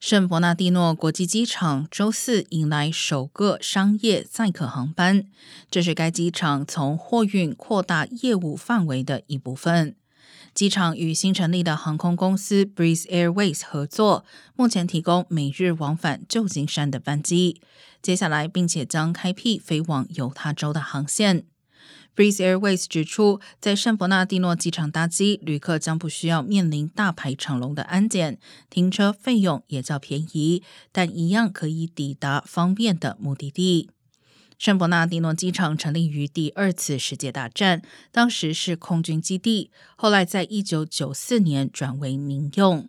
圣伯纳蒂诺国际机场周四迎来首个商业载客航班，这是该机场从货运扩大业务范围的一部分。机场与新成立的航空公司 Breeze Airways 合作，目前提供每日往返旧金山的班机。接下来，并且将开辟飞往犹他州的航线。Breeze Airways 指出，在圣伯纳蒂诺机场搭机，旅客将不需要面临大排长龙的安检，停车费用也较便宜，但一样可以抵达方便的目的地。圣伯纳蒂诺机场成立于第二次世界大战，当时是空军基地，后来在一九九四年转为民用。